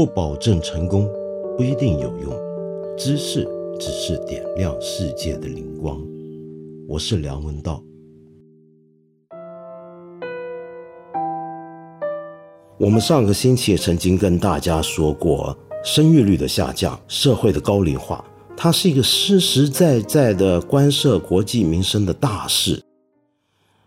不保证成功，不一定有用。知识只是点亮世界的灵光。我是梁文道。我们上个星期曾经跟大家说过，生育率的下降，社会的高龄化，它是一个实实在在的关涉国计民生的大事。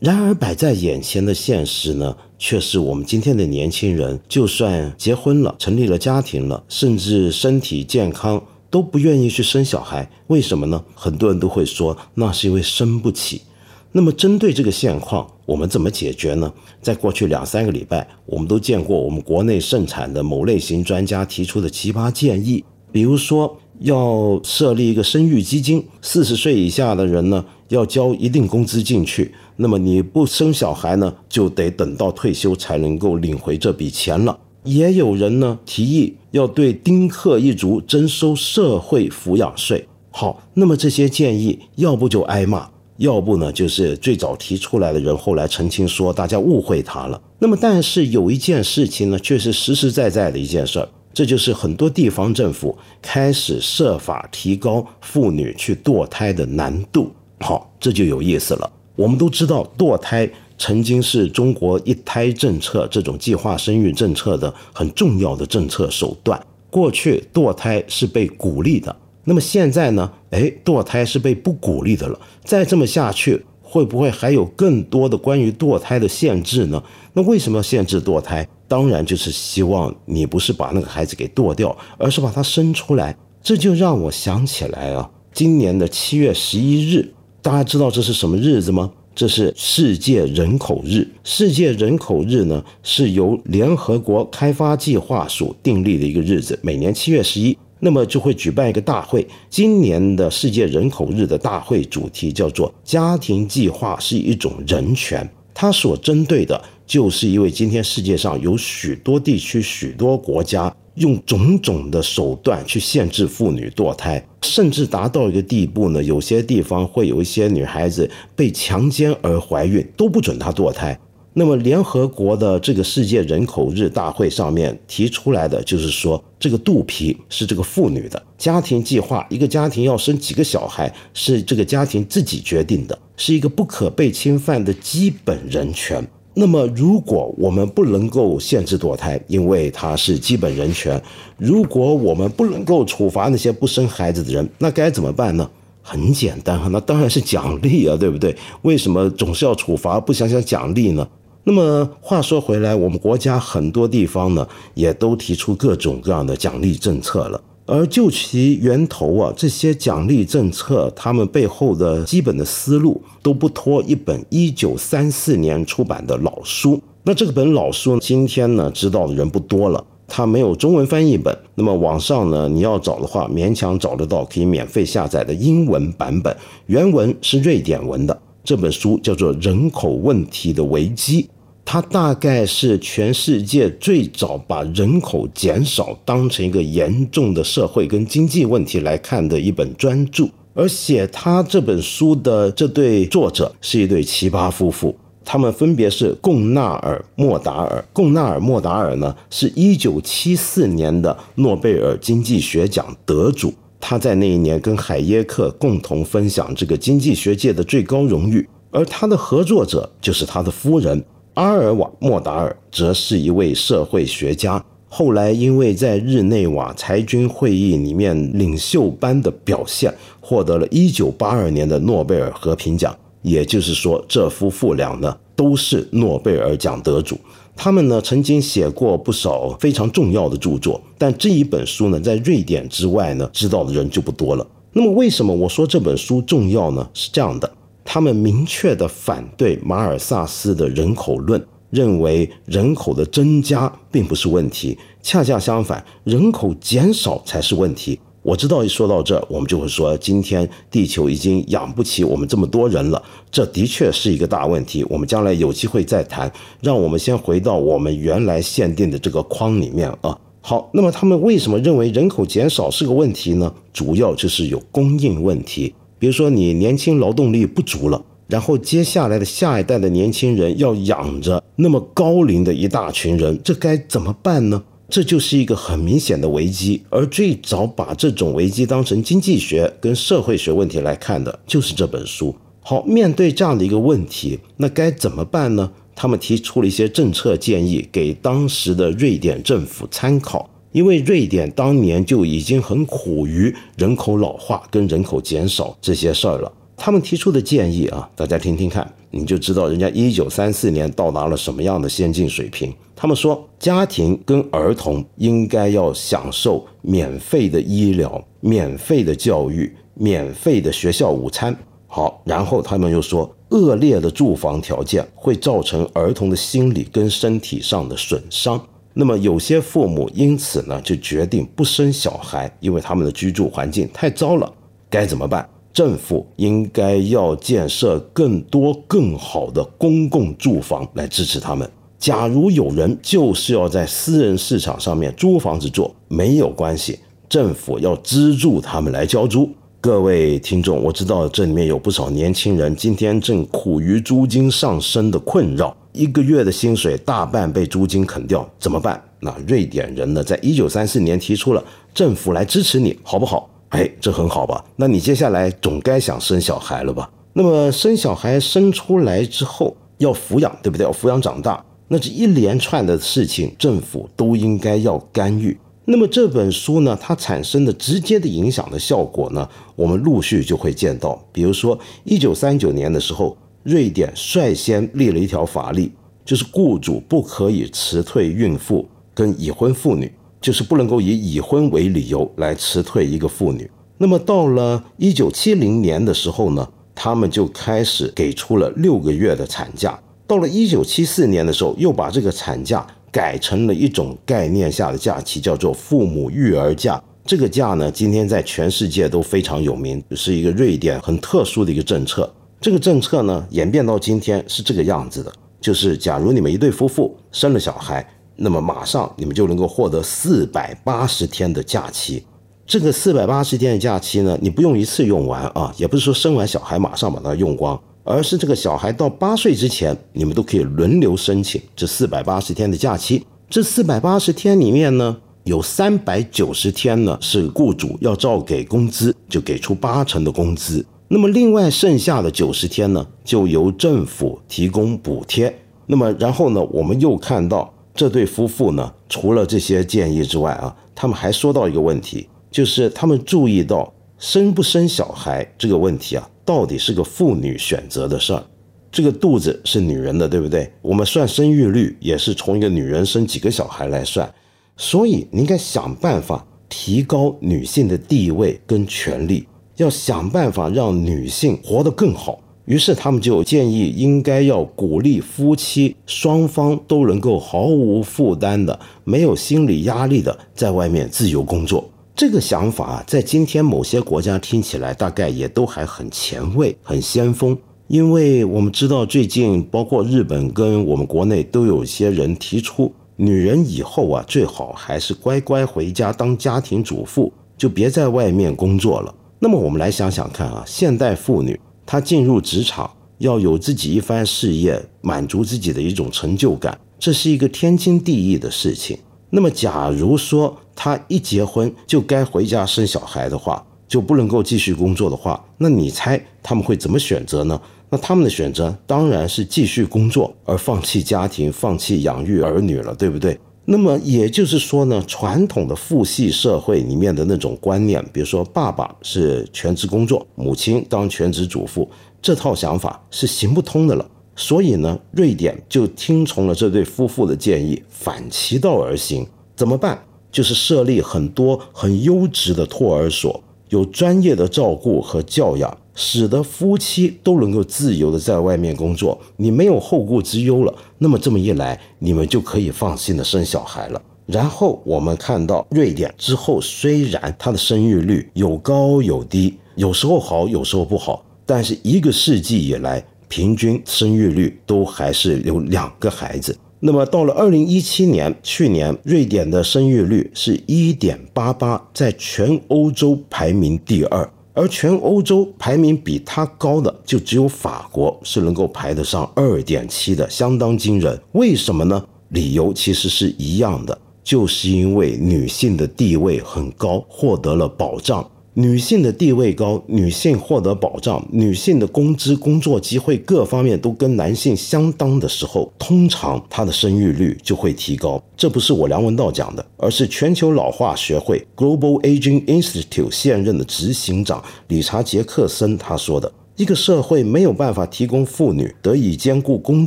然而摆在眼前的现实呢，却是我们今天的年轻人，就算结婚了、成立了家庭了，甚至身体健康，都不愿意去生小孩。为什么呢？很多人都会说，那是因为生不起。那么针对这个现况，我们怎么解决呢？在过去两三个礼拜，我们都见过我们国内盛产的某类型专家提出的奇葩建议，比如说要设立一个生育基金，四十岁以下的人呢，要交一定工资进去。那么你不生小孩呢，就得等到退休才能够领回这笔钱了。也有人呢提议要对丁克一族征收社会抚养税。好，那么这些建议要不就挨骂，要不呢就是最早提出来的人后来澄清说大家误会他了。那么但是有一件事情呢，却是实实在在的一件事儿，这就是很多地方政府开始设法提高妇女去堕胎的难度。好，这就有意思了。我们都知道，堕胎曾经是中国一胎政策这种计划生育政策的很重要的政策手段。过去堕胎是被鼓励的，那么现在呢？哎，堕胎是被不鼓励的了。再这么下去，会不会还有更多的关于堕胎的限制呢？那为什么要限制堕胎？当然就是希望你不是把那个孩子给堕掉，而是把他生出来。这就让我想起来啊，今年的七月十一日。大家知道这是什么日子吗？这是世界人口日。世界人口日呢，是由联合国开发计划署订立的一个日子，每年七月十一，那么就会举办一个大会。今年的世界人口日的大会主题叫做“家庭计划是一种人权”，它所针对的就是因为今天世界上有许多地区、许多国家。用种种的手段去限制妇女堕胎，甚至达到一个地步呢。有些地方会有一些女孩子被强奸而怀孕，都不准她堕胎。那么，联合国的这个世界人口日大会上面提出来的就是说，这个肚皮是这个妇女的家庭计划，一个家庭要生几个小孩是这个家庭自己决定的，是一个不可被侵犯的基本人权。那么，如果我们不能够限制堕胎，因为它是基本人权；如果我们不能够处罚那些不生孩子的人，那该怎么办呢？很简单那当然是奖励啊，对不对？为什么总是要处罚，不想想奖励呢？那么话说回来，我们国家很多地方呢，也都提出各种各样的奖励政策了。而就其源头啊，这些奖励政策，他们背后的基本的思路都不脱一本一九三四年出版的老书。那这本老书，今天呢知道的人不多了，它没有中文翻译本。那么网上呢，你要找的话，勉强找得到可以免费下载的英文版本，原文是瑞典文的。这本书叫做《人口问题的危机》。它大概是全世界最早把人口减少当成一个严重的社会跟经济问题来看的一本专著，而写他这本书的这对作者是一对奇葩夫妇，他们分别是贡纳尔·莫达尔。贡纳尔·莫达尔呢，是一九七四年的诺贝尔经济学奖得主，他在那一年跟海耶克共同分享这个经济学界的最高荣誉，而他的合作者就是他的夫人。阿尔瓦莫达尔则是一位社会学家，后来因为在日内瓦裁军会议里面领袖般的表现，获得了一九八二年的诺贝尔和平奖。也就是说，这夫妇俩呢都是诺贝尔奖得主。他们呢曾经写过不少非常重要的著作，但这一本书呢在瑞典之外呢知道的人就不多了。那么为什么我说这本书重要呢？是这样的。他们明确的反对马尔萨斯的人口论，认为人口的增加并不是问题，恰恰相反，人口减少才是问题。我知道一说到这，我们就会说，今天地球已经养不起我们这么多人了，这的确是一个大问题。我们将来有机会再谈。让我们先回到我们原来限定的这个框里面啊。好，那么他们为什么认为人口减少是个问题呢？主要就是有供应问题。比如说，你年轻劳动力不足了，然后接下来的下一代的年轻人要养着那么高龄的一大群人，这该怎么办呢？这就是一个很明显的危机。而最早把这种危机当成经济学跟社会学问题来看的，就是这本书。好，面对这样的一个问题，那该怎么办呢？他们提出了一些政策建议给当时的瑞典政府参考。因为瑞典当年就已经很苦于人口老化跟人口减少这些事儿了。他们提出的建议啊，大家听听看，你就知道人家一九三四年到达了什么样的先进水平。他们说，家庭跟儿童应该要享受免费的医疗、免费的教育、免费的学校午餐。好，然后他们又说，恶劣的住房条件会造成儿童的心理跟身体上的损伤。那么有些父母因此呢就决定不生小孩，因为他们的居住环境太糟了。该怎么办？政府应该要建设更多更好的公共住房来支持他们。假如有人就是要在私人市场上面租房子住，没有关系，政府要资助他们来交租。各位听众，我知道这里面有不少年轻人今天正苦于租金上升的困扰。一个月的薪水大半被租金啃掉，怎么办？那瑞典人呢，在一九三四年提出了政府来支持你，好不好？哎，这很好吧？那你接下来总该想生小孩了吧？那么生小孩生出来之后要抚养，对不对？要抚养长大，那这一连串的事情，政府都应该要干预。那么这本书呢，它产生的直接的影响的效果呢，我们陆续就会见到。比如说一九三九年的时候。瑞典率先立了一条法律，就是雇主不可以辞退孕妇跟已婚妇女，就是不能够以已婚为理由来辞退一个妇女。那么到了一九七零年的时候呢，他们就开始给出了六个月的产假。到了一九七四年的时候，又把这个产假改成了一种概念下的假期，叫做父母育儿假。这个假呢，今天在全世界都非常有名，是一个瑞典很特殊的一个政策。这个政策呢，演变到今天是这个样子的，就是假如你们一对夫妇生了小孩，那么马上你们就能够获得四百八十天的假期。这个四百八十天的假期呢，你不用一次用完啊，也不是说生完小孩马上把它用光，而是这个小孩到八岁之前，你们都可以轮流申请这四百八十天的假期。这四百八十天里面呢，有三百九十天呢是雇主要照给工资，就给出八成的工资。那么，另外剩下的九十天呢，就由政府提供补贴。那么，然后呢，我们又看到这对夫妇呢，除了这些建议之外啊，他们还说到一个问题，就是他们注意到生不生小孩这个问题啊，到底是个妇女选择的事儿。这个肚子是女人的，对不对？我们算生育率也是从一个女人生几个小孩来算，所以你应该想办法提高女性的地位跟权利。要想办法让女性活得更好，于是他们就建议应该要鼓励夫妻双方都能够毫无负担的、没有心理压力的在外面自由工作。这个想法在今天某些国家听起来大概也都还很前卫、很先锋，因为我们知道最近包括日本跟我们国内都有些人提出，女人以后啊最好还是乖乖回家当家庭主妇，就别在外面工作了。那么我们来想想看啊，现代妇女她进入职场要有自己一番事业，满足自己的一种成就感，这是一个天经地义的事情。那么假如说他一结婚就该回家生小孩的话，就不能够继续工作的话，那你猜他们会怎么选择呢？那他们的选择当然是继续工作，而放弃家庭，放弃养育儿女了，对不对？那么也就是说呢，传统的父系社会里面的那种观念，比如说爸爸是全职工作，母亲当全职主妇，这套想法是行不通的了。所以呢，瑞典就听从了这对夫妇的建议，反其道而行。怎么办？就是设立很多很优质的托儿所，有专业的照顾和教养。使得夫妻都能够自由的在外面工作，你没有后顾之忧了。那么这么一来，你们就可以放心的生小孩了。然后我们看到瑞典之后，虽然它的生育率有高有低，有时候好，有时候不好，但是一个世纪以来，平均生育率都还是有两个孩子。那么到了二零一七年，去年瑞典的生育率是一点八八，在全欧洲排名第二。而全欧洲排名比它高的就只有法国是能够排得上二点七的，相当惊人。为什么呢？理由其实是一样的，就是因为女性的地位很高，获得了保障。女性的地位高，女性获得保障，女性的工资、工作机会各方面都跟男性相当的时候，通常她的生育率就会提高。这不是我梁文道讲的，而是全球老化学会 Global Aging Institute 现任的执行长理查杰克森他说的。一个社会没有办法提供妇女得以兼顾工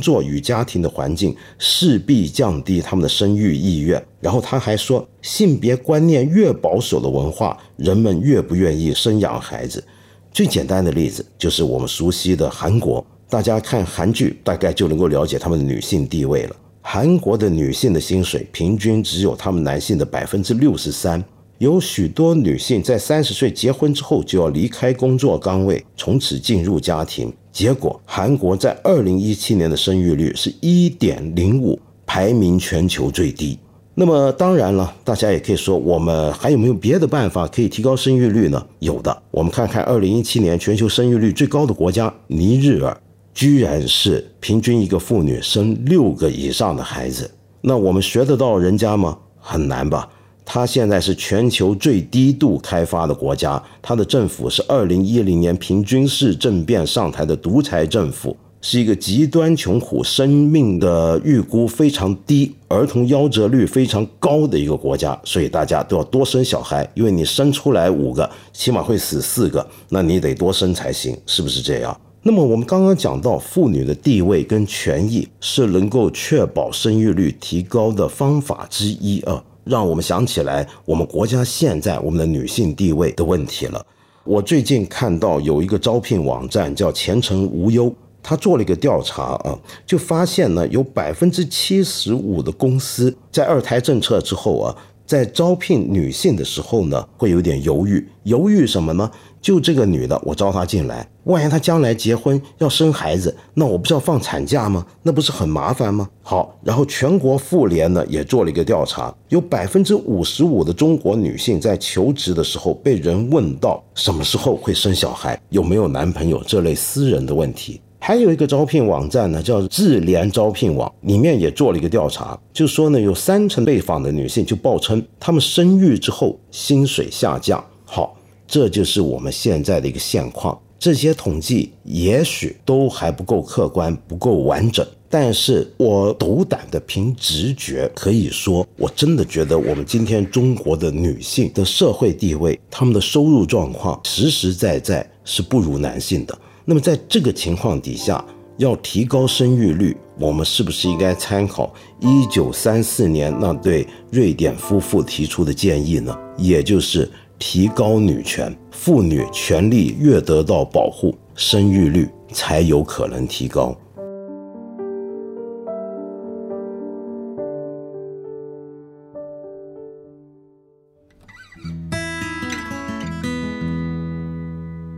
作与家庭的环境，势必降低他们的生育意愿。然后他还说，性别观念越保守的文化，人们越不愿意生养孩子。最简单的例子就是我们熟悉的韩国，大家看韩剧大概就能够了解他们的女性地位了。韩国的女性的薪水平均只有他们男性的百分之六十三。有许多女性在三十岁结婚之后就要离开工作岗位，从此进入家庭。结果，韩国在二零一七年的生育率是一点零五，排名全球最低。那么，当然了，大家也可以说，我们还有没有别的办法可以提高生育率呢？有的，我们看看二零一七年全球生育率最高的国家尼日尔，居然是平均一个妇女生六个以上的孩子。那我们学得到人家吗？很难吧。它现在是全球最低度开发的国家，它的政府是二零一零年平均式政变上台的独裁政府，是一个极端穷苦、生命的预估非常低、儿童夭折率非常高的一个国家，所以大家都要多生小孩，因为你生出来五个，起码会死四个，那你得多生才行，是不是这样？那么我们刚刚讲到，妇女的地位跟权益是能够确保生育率提高的方法之一啊。让我们想起来我们国家现在我们的女性地位的问题了。我最近看到有一个招聘网站叫前程无忧，他做了一个调查啊，就发现呢，有百分之七十五的公司在二胎政策之后啊。在招聘女性的时候呢，会有点犹豫，犹豫什么呢？就这个女的，我招她进来，万一她将来结婚要生孩子，那我不是要放产假吗？那不是很麻烦吗？好，然后全国妇联呢也做了一个调查，有百分之五十五的中国女性在求职的时候被人问到什么时候会生小孩，有没有男朋友这类私人的问题。还有一个招聘网站呢，叫智联招聘网，里面也做了一个调查，就说呢，有三成被访的女性就报称，她们生育之后薪水下降。好，这就是我们现在的一个现况。这些统计也许都还不够客观，不够完整，但是我斗胆的凭直觉可以说，我真的觉得我们今天中国的女性的社会地位，她们的收入状况实实在在是不如男性的。那么在这个情况底下，要提高生育率，我们是不是应该参考一九三四年那对瑞典夫妇提出的建议呢？也就是提高女权，妇女权利越得到保护，生育率才有可能提高。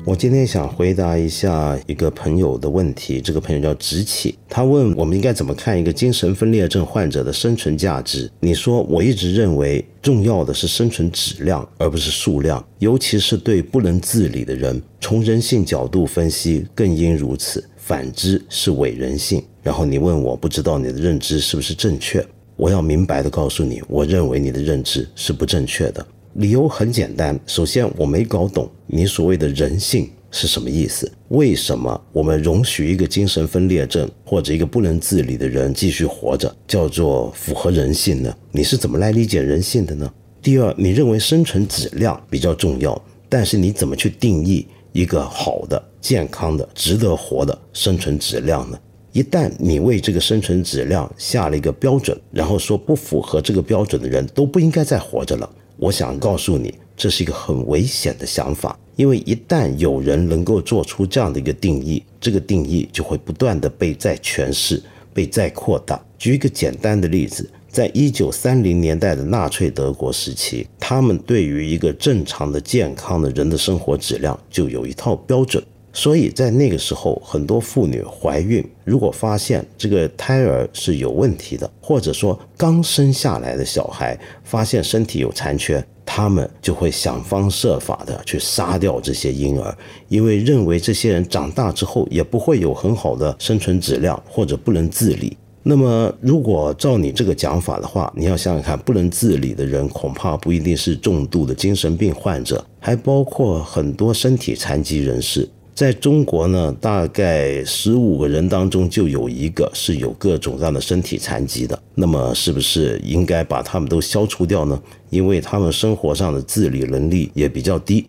我今天想回答一下一个朋友的问题，这个朋友叫直起，他问我们应该怎么看一个精神分裂症患者的生存价值？你说我一直认为重要的是生存质量，而不是数量，尤其是对不能自理的人，从人性角度分析更应如此。反之是伪人性。然后你问我不知道你的认知是不是正确？我要明白的告诉你，我认为你的认知是不正确的。理由很简单，首先我没搞懂你所谓的人性是什么意思？为什么我们容许一个精神分裂症或者一个不能自理的人继续活着，叫做符合人性呢？你是怎么来理解人性的呢？第二，你认为生存质量比较重要，但是你怎么去定义一个好的、健康的、值得活的生存质量呢？一旦你为这个生存质量下了一个标准，然后说不符合这个标准的人都不应该再活着了。我想告诉你，这是一个很危险的想法，因为一旦有人能够做出这样的一个定义，这个定义就会不断的被再诠释、被再扩大。举一个简单的例子，在一九三零年代的纳粹德国时期，他们对于一个正常的、健康的人的生活质量就有一套标准。所以在那个时候，很多妇女怀孕，如果发现这个胎儿是有问题的，或者说刚生下来的小孩发现身体有残缺，他们就会想方设法的去杀掉这些婴儿，因为认为这些人长大之后也不会有很好的生存质量，或者不能自理。那么，如果照你这个讲法的话，你要想想看，不能自理的人恐怕不一定是重度的精神病患者，还包括很多身体残疾人士。在中国呢，大概十五个人当中就有一个是有各种各样的身体残疾的。那么，是不是应该把他们都消除掉呢？因为他们生活上的自理能力也比较低。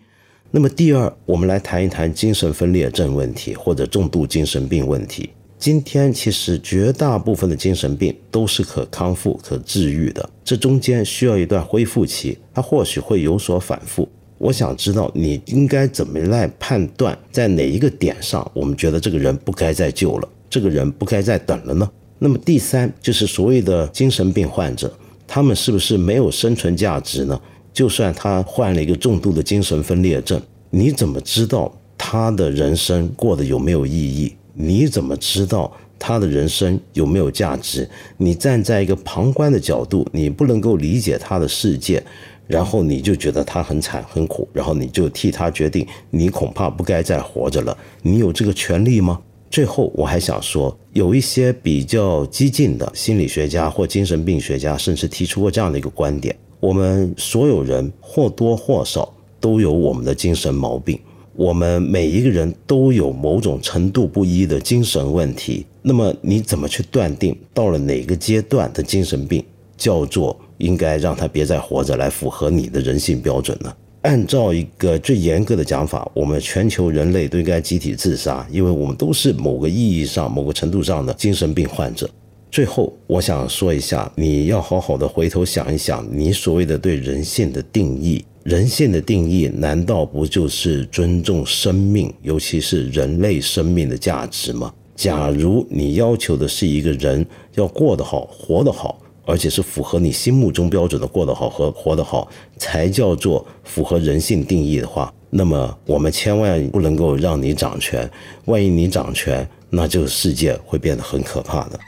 那么，第二，我们来谈一谈精神分裂症问题或者重度精神病问题。今天其实绝大部分的精神病都是可康复、可治愈的，这中间需要一段恢复期，它或许会有所反复。我想知道你应该怎么来判断，在哪一个点上，我们觉得这个人不该再救了，这个人不该再等了呢？那么第三就是所谓的精神病患者，他们是不是没有生存价值呢？就算他患了一个重度的精神分裂症，你怎么知道他的人生过得有没有意义？你怎么知道他的人生有没有价值？你站在一个旁观的角度，你不能够理解他的世界，然后你就觉得他很惨很苦，然后你就替他决定，你恐怕不该再活着了。你有这个权利吗？最后我还想说，有一些比较激进的心理学家或精神病学家，甚至提出过这样的一个观点：我们所有人或多或少都有我们的精神毛病。我们每一个人都有某种程度不一的精神问题，那么你怎么去断定到了哪个阶段的精神病叫做应该让他别再活着，来符合你的人性标准呢？按照一个最严格的讲法，我们全球人类都应该集体自杀，因为我们都是某个意义上、某个程度上的精神病患者。最后，我想说一下，你要好好的回头想一想，你所谓的对人性的定义。人性的定义难道不就是尊重生命，尤其是人类生命的价值吗？假如你要求的是一个人要过得好、活得好，而且是符合你心目中标准的过得好和活得好，才叫做符合人性定义的话，那么我们千万不能够让你掌权。万一你掌权，那这个世界会变得很可怕的。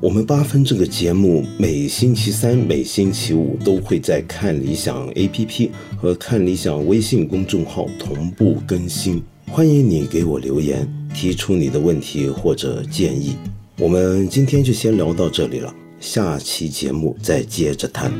我们八分这个节目每星期三、每星期五都会在看理想 APP 和看理想微信公众号同步更新，欢迎你给我留言，提出你的问题或者建议。我们今天就先聊到这里了，下期节目再接着谈。